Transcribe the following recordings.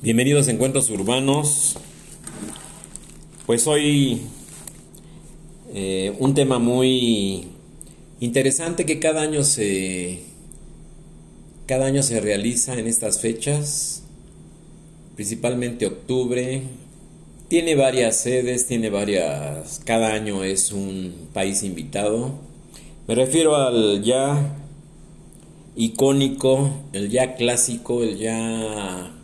Bienvenidos a Encuentros Urbanos. Pues hoy eh, un tema muy interesante que cada año se cada año se realiza en estas fechas, principalmente octubre. Tiene varias sedes, tiene varias. Cada año es un país invitado. Me refiero al ya icónico, el ya clásico, el ya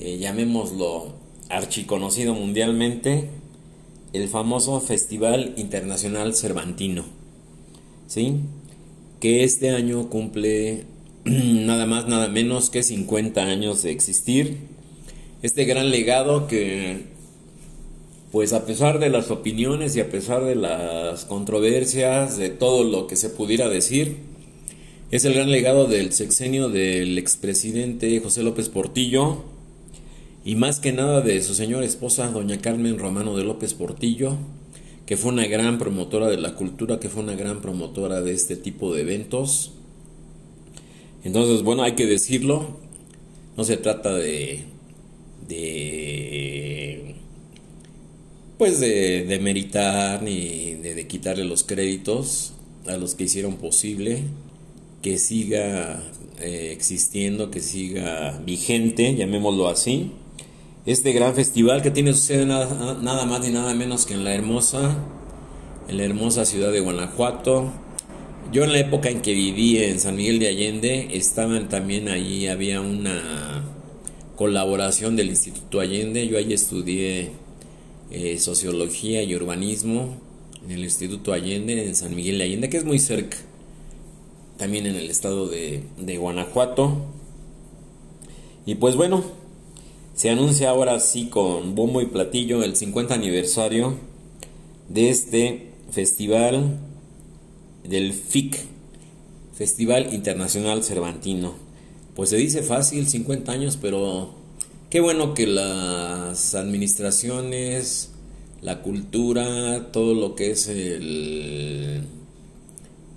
eh, llamémoslo archiconocido mundialmente, el famoso Festival Internacional Cervantino, ¿sí? que este año cumple nada más, nada menos que 50 años de existir. Este gran legado que, pues a pesar de las opiniones y a pesar de las controversias, de todo lo que se pudiera decir, es el gran legado del sexenio del expresidente José López Portillo, y más que nada de su señora esposa, doña Carmen Romano de López Portillo, que fue una gran promotora de la cultura, que fue una gran promotora de este tipo de eventos. Entonces, bueno, hay que decirlo, no se trata de, de pues de, de meritar ni de, quitarle los créditos a los que hicieron posible que siga eh, existiendo, que siga vigente, llamémoslo así este gran festival que tiene su sede nada, nada, más ni nada menos que en la hermosa, en la hermosa ciudad de Guanajuato. Yo en la época en que viví en San Miguel de Allende, estaban también ahí, había una colaboración del Instituto Allende, yo ahí estudié eh, sociología y urbanismo en el Instituto Allende, en San Miguel de Allende, que es muy cerca, también en el estado de, de Guanajuato. Y pues bueno, se anuncia ahora sí con bombo y platillo el 50 aniversario de este festival del FIC, Festival Internacional Cervantino. Pues se dice fácil, 50 años, pero qué bueno que las administraciones, la cultura, todo lo que es el...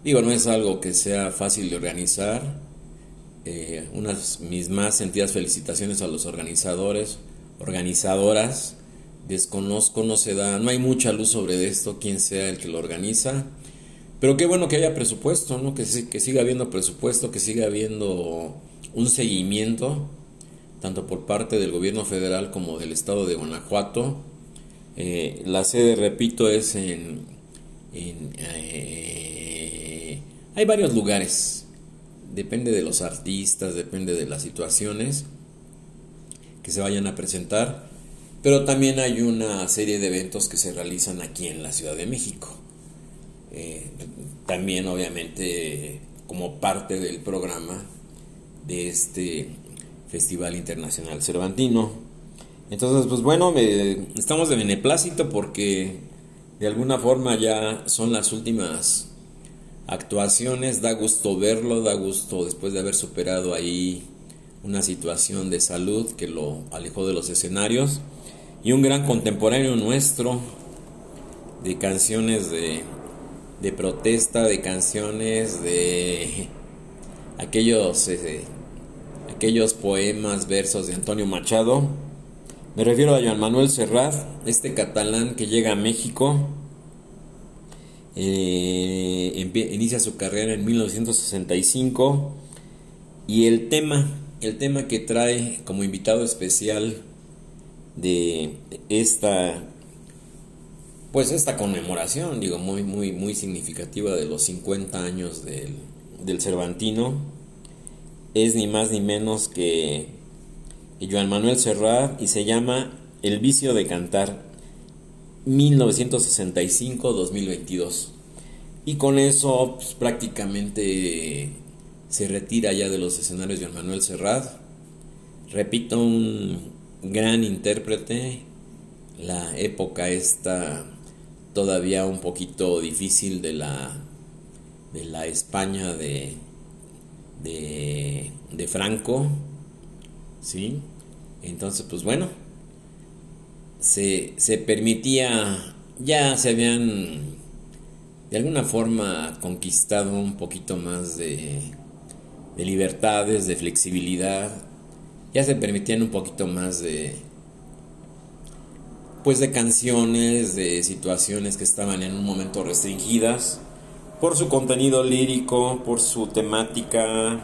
Digo, no es algo que sea fácil de organizar, eh, unas mis más sentidas felicitaciones a los organizadores, organizadoras. Desconozco, no se da, no hay mucha luz sobre esto, quién sea el que lo organiza. Pero qué bueno que haya presupuesto, ¿no? Que, que siga habiendo presupuesto, que siga habiendo un seguimiento, tanto por parte del gobierno federal como del estado de Guanajuato. Eh, la sede, repito, es en... Eh, hay varios lugares, depende de los artistas, depende de las situaciones que se vayan a presentar, pero también hay una serie de eventos que se realizan aquí en la Ciudad de México. Eh, también obviamente como parte del programa de este Festival Internacional Cervantino. Entonces, pues bueno, estamos de beneplácito porque de alguna forma ya son las últimas actuaciones, da gusto verlo, da gusto después de haber superado ahí una situación de salud que lo alejó de los escenarios y un gran contemporáneo nuestro de canciones de, de protesta, de canciones de aquellos, eh, aquellos poemas, versos de Antonio Machado. Me refiero a Joan Manuel Serrat, este catalán que llega a México eh, inicia su carrera en 1965 y el tema, el tema que trae como invitado especial de esta pues esta conmemoración, digo, muy, muy, muy significativa de los 50 años del, del Cervantino, es ni más ni menos que Joan Manuel Serrat y se llama El vicio de cantar 1965-2022. Y con eso pues, prácticamente se retira ya de los escenarios de Manuel Serrat. Repito, un gran intérprete. La época está todavía un poquito difícil de la, de la España de, de, de Franco. ¿Sí? Entonces, pues bueno, se, se permitía, ya se habían de alguna forma conquistado un poquito más de, de libertades, de flexibilidad, ya se permitían un poquito más de pues de canciones, de situaciones que estaban en un momento restringidas por su contenido lírico, por su temática,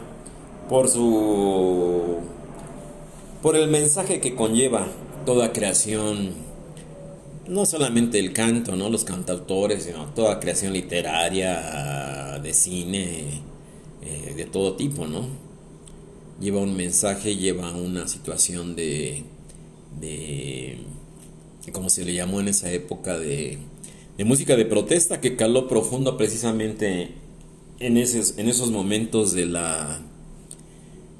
por su por el mensaje que conlleva toda creación no solamente el canto, ¿no? los cantautores, sino toda creación literaria, de cine, eh, de todo tipo, ¿no? Lleva un mensaje, lleva una situación de, de como se le llamó en esa época, de, de música de protesta que caló profundo precisamente en esos, en esos momentos de la,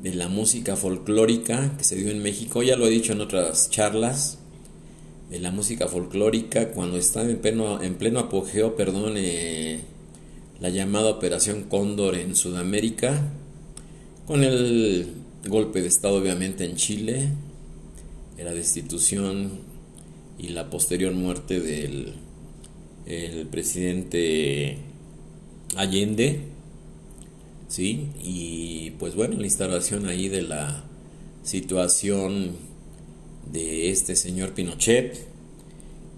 de la música folclórica que se dio en México. Ya lo he dicho en otras charlas de la música folclórica cuando está en pleno, en pleno apogeo, perdón, eh, la llamada Operación Cóndor en Sudamérica, con el golpe de Estado obviamente en Chile, la destitución y la posterior muerte del el presidente Allende, ¿sí? Y pues bueno, la instalación ahí de la situación de este señor Pinochet.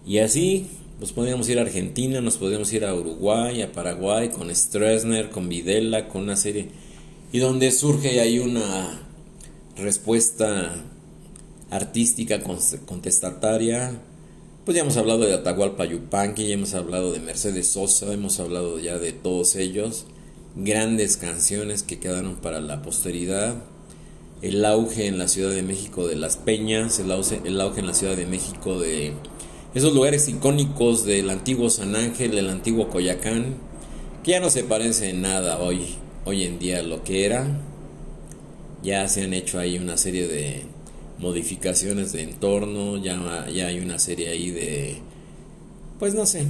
Y así nos podíamos ir a Argentina, nos podíamos ir a Uruguay, a Paraguay, con Stroessner, con Videla, con una serie. Y donde surge ahí una respuesta artística contestataria. Pues ya hemos hablado de Atahualpa Yupanqui, ya hemos hablado de Mercedes Sosa, hemos hablado ya de todos ellos. Grandes canciones que quedaron para la posteridad el auge en la Ciudad de México de las Peñas, el auge, el auge en la Ciudad de México de esos lugares icónicos del antiguo San Ángel, del antiguo Coyacán, que ya no se parece en nada hoy, hoy en día a lo que era. Ya se han hecho ahí una serie de modificaciones de entorno, ya, ya hay una serie ahí de, pues no sé,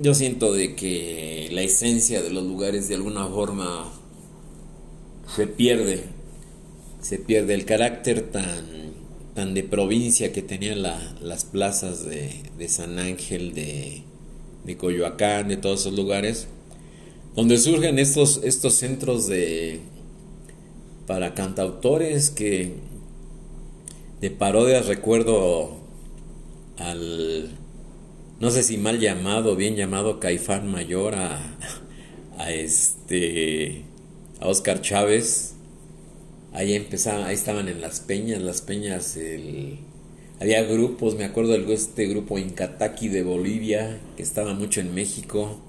yo siento de que la esencia de los lugares de alguna forma se pierde se pierde el carácter tan, tan de provincia que tenían las plazas de, San Ángel, de, de, Coyoacán, de todos esos lugares, donde surgen estos, estos centros de para cantautores que de parodias recuerdo al no sé si mal llamado, bien llamado Caifán Mayor a, a este a Oscar Chávez ahí empezaban, ahí estaban en las peñas, las peñas, había grupos, me acuerdo de este grupo Incataqui de Bolivia, que estaba mucho en México,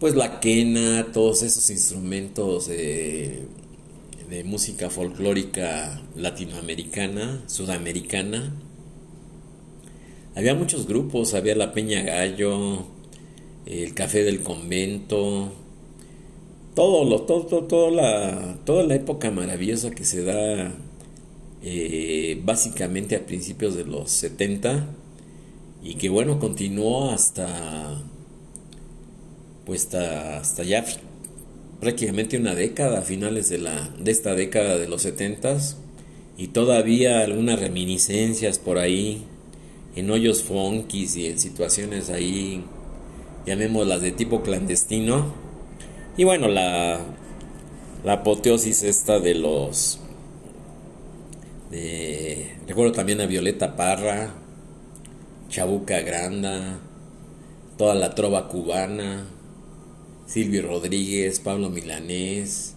pues la quena, todos esos instrumentos de música folclórica latinoamericana, sudamericana. Había muchos grupos, había la Peña Gallo, el Café del Convento, todo, lo, todo, todo, la, toda la época maravillosa que se da eh, básicamente a principios de los 70 y que bueno, continuó hasta pues hasta, hasta ya prácticamente una década, a finales de, la, de esta década de los 70 y todavía algunas reminiscencias por ahí en hoyos funkis y en situaciones ahí, llamémoslas de tipo clandestino, y bueno, la, la apoteosis esta de los... De, recuerdo también a Violeta Parra, Chabuca Granda, toda la trova cubana, Silvio Rodríguez, Pablo Milanés.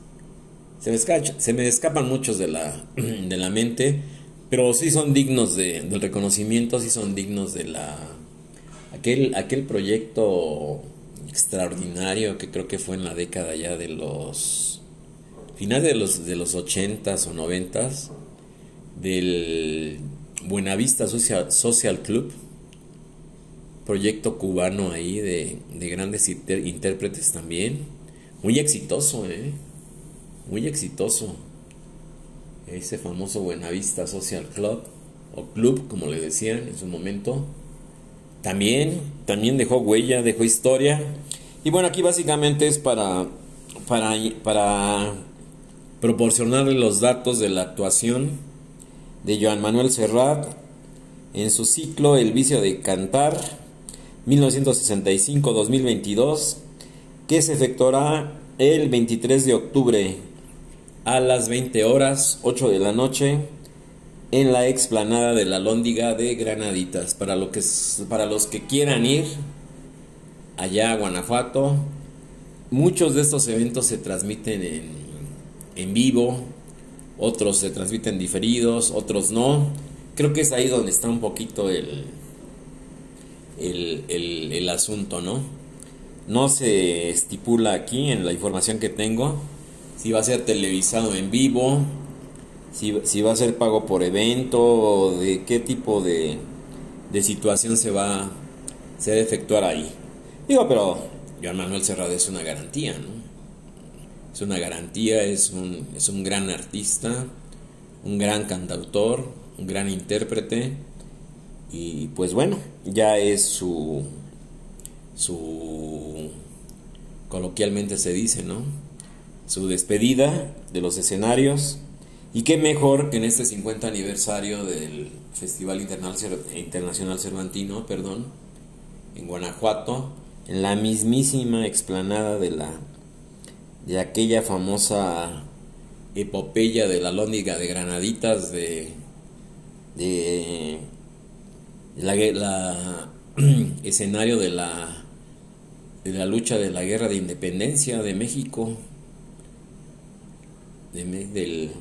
Se me, se me escapan muchos de la, de la mente, pero sí son dignos de, del reconocimiento, sí son dignos de la... Aquel, aquel proyecto extraordinario que creo que fue en la década ya de los finales de los de los 80s o 90s del Buenavista Social, Club proyecto cubano ahí de, de grandes intérpretes también. Muy exitoso eh muy exitoso ese famoso Buenavista Social Club o club como le decían en su momento también, también dejó huella, dejó historia. Y bueno, aquí básicamente es para, para, para proporcionarle los datos de la actuación de Joan Manuel Serrat en su ciclo El vicio de cantar 1965-2022 que se efectuará el 23 de octubre a las 20 horas, 8 de la noche, en la explanada de la Lóndiga de Granaditas. Para, lo que, para los que quieran ir allá a Guanajuato, muchos de estos eventos se transmiten en, en vivo, otros se transmiten diferidos, otros no. Creo que es ahí donde está un poquito el, el, el, asunto, ¿no? No se estipula aquí en la información que tengo si va a ser televisado en vivo, si, va a ser pago por evento, de qué tipo de, situación se va, se a efectuar ahí. Digo, pero Joan Manuel Cerrado es una garantía, ¿no? Es una garantía, es un, es un gran artista, un gran cantautor, un gran intérprete. Y pues bueno, ya es su, su, coloquialmente se dice, ¿no? Su despedida de los escenarios. Y qué mejor que en este 50 aniversario del Festival Internacional Cervantino, perdón, en Guanajuato, en la mismísima explanada de la de aquella famosa epopeya de la lóndiga de Granaditas de, de, la, escenario de la de la lucha de la guerra de independencia de México del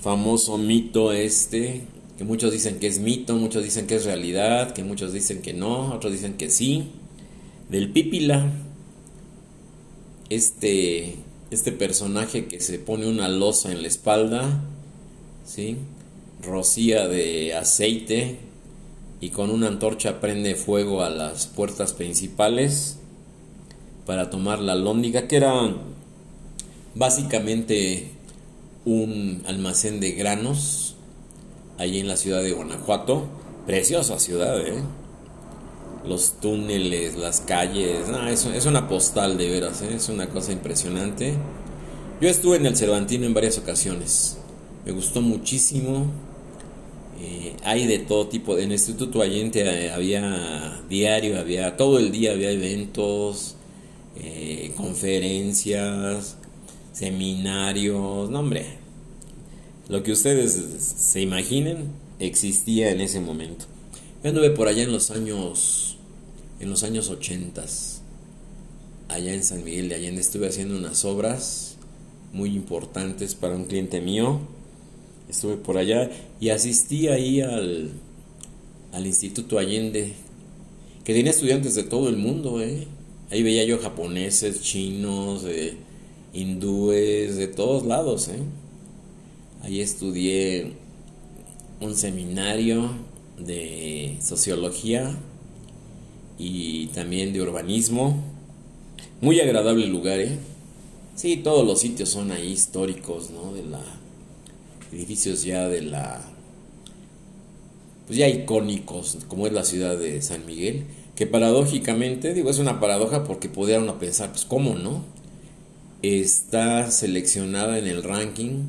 famoso mito este que muchos dicen que es mito, muchos dicen que es realidad, que muchos dicen que no, otros dicen que sí, del Pípila, este, este personaje que se pone una losa en la espalda, ¿sí? rocía de aceite y con una antorcha prende fuego a las puertas principales para tomar la lóndiga, que era básicamente un almacén de granos allí en la ciudad de Guanajuato. Preciosa ciudad, ¿eh? los túneles, las calles, es, una postal de veras, ¿eh? es una cosa impresionante. Yo estuve en el Cervantino en varias ocasiones, me gustó muchísimo. Eh, hay de todo tipo, en el Instituto Allende eh, había diario, había todo el día, había eventos, conferencias, seminarios, no hombre, lo que ustedes se imaginen existía en ese momento. Yo anduve por allá en los años en los años 80, allá en San Miguel de Allende, estuve haciendo unas obras muy importantes para un cliente mío. Estuve por allá y asistí ahí al, al Instituto Allende, que tenía estudiantes de todo el mundo. ¿eh? Ahí veía yo japoneses, chinos, eh, hindúes, de todos lados. ¿eh? Ahí estudié un seminario de sociología y también de urbanismo. Muy agradable lugar, ¿eh? Sí, todos los sitios son ahí históricos, ¿no? De la edificios ya de la pues ya icónicos, como es la ciudad de San Miguel, que paradójicamente, digo, es una paradoja porque pudieron pensar, pues cómo, ¿no? Está seleccionada en el ranking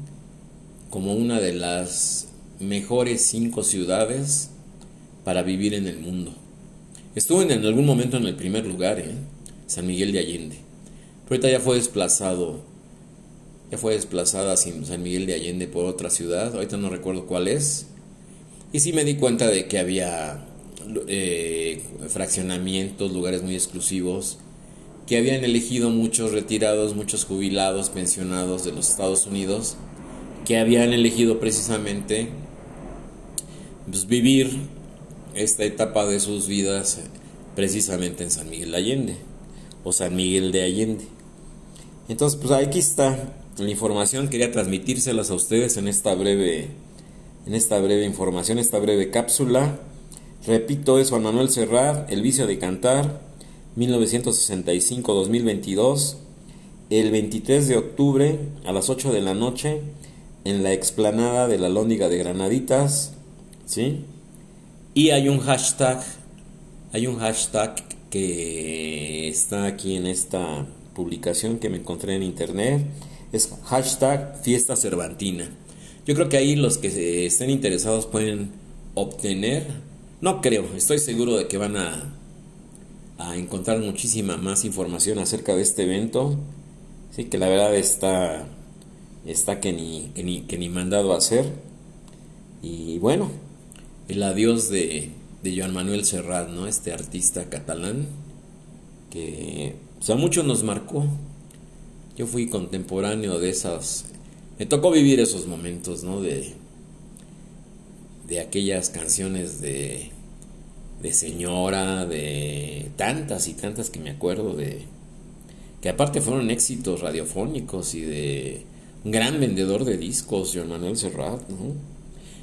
como una de las mejores cinco ciudades para vivir en el mundo. Estuvo en algún momento en el primer lugar, ¿eh? San Miguel de Allende. Pero ahorita ya fue desplazado, ya fue desplazada San Miguel de Allende por otra ciudad, ahorita no recuerdo cuál es. Y sí me di cuenta de que había eh, fraccionamientos, lugares muy exclusivos, que habían elegido muchos retirados, muchos jubilados, pensionados de los Estados Unidos, que habían elegido precisamente pues, vivir esta etapa de sus vidas precisamente en San Miguel de Allende o San Miguel de Allende. Entonces, pues aquí está la información, quería transmitírselas a ustedes en esta breve en esta breve información, esta breve cápsula. Repito, es Juan Manuel Serrat, El vicio de cantar, 1965-2022, el 23 de octubre a las 8 de la noche en la explanada de la Lóndiga de Granaditas, ¿sí? Y hay un hashtag, hay un hashtag que está aquí en esta publicación que me encontré en internet. Es hashtag fiesta cervantina. Yo creo que ahí los que estén interesados pueden obtener, no creo, estoy seguro de que van a, a encontrar muchísima más información acerca de este evento. Sí, que la verdad está está que ni, que ni, que ni mandado a hacer. Y bueno, el adiós de, de Joan Manuel Serrat, ¿no? Este artista catalán que pues, a muchos nos marcó. Yo fui contemporáneo de esas... Me tocó vivir esos momentos, ¿no? De, de aquellas canciones de, de señora, de tantas y tantas que me acuerdo de... Que aparte fueron éxitos radiofónicos y de un gran vendedor de discos, Joan Manuel Serrat, ¿no?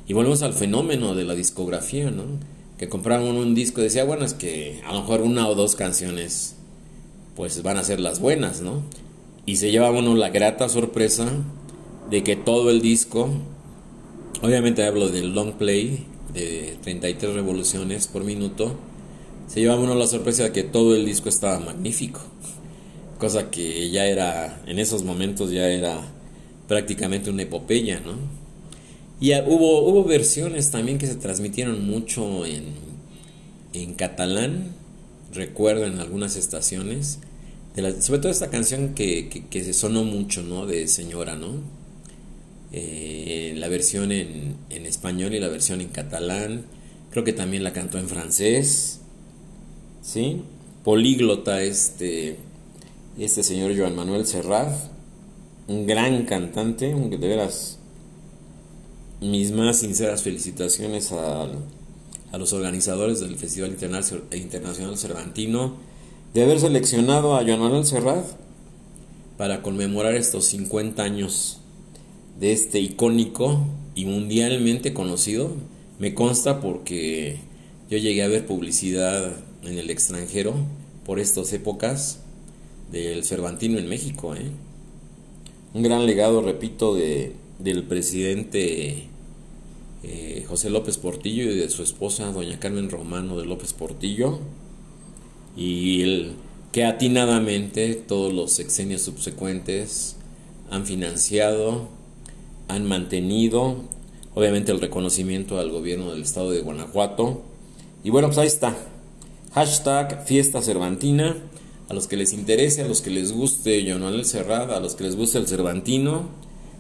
Y volvemos al fenómeno de la discografía, ¿no? Que compraban un disco y decía, bueno, es que a lo mejor una o dos canciones pues van a ser las buenas, ¿no? Y se lleva uno la grata sorpresa de que todo el disco, obviamente hablo del long play de 33 revoluciones por minuto, se lleva uno la sorpresa de que todo el disco estaba magnífico, cosa que ya era, en esos momentos ya era prácticamente una epopeya, ¿no? Y hubo, hubo versiones también que se transmitieron mucho en, en catalán, recuerdo en algunas estaciones, sobre todo esta canción que, que, se sonó mucho, ¿no? De Señora, ¿no? Eh, la versión en, en, español y la versión en catalán. Creo que también la cantó en francés. ¿Sí? Políglota este, este señor Joan Manuel Serrat. Un gran cantante, de veras mis más sinceras felicitaciones a, a los organizadores del Festival Internacional Cervantino de haber seleccionado a Joan Manuel Serrat para conmemorar estos 50 años de este icónico y mundialmente conocido. Me consta porque yo llegué a ver publicidad en el extranjero por estas épocas del Cervantino en México. ¿eh? Un gran legado, repito, de, del presidente eh, José López Portillo y de su esposa, doña Carmen Romano de López Portillo y el que atinadamente todos los sexenios subsecuentes han financiado, han mantenido, obviamente el reconocimiento al gobierno del estado de Guanajuato. Y bueno, pues ahí está. Hashtag Fiesta Cervantina. A los que les interese, a los que les guste John Manuel Cerrada, a los que les guste el Cervantino,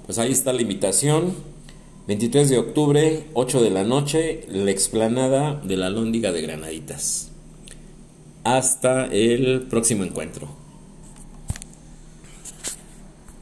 pues ahí está la invitación. 23 de octubre, 8 de la noche, la explanada de la Lóndiga de Granaditas. Hasta el próximo encuentro.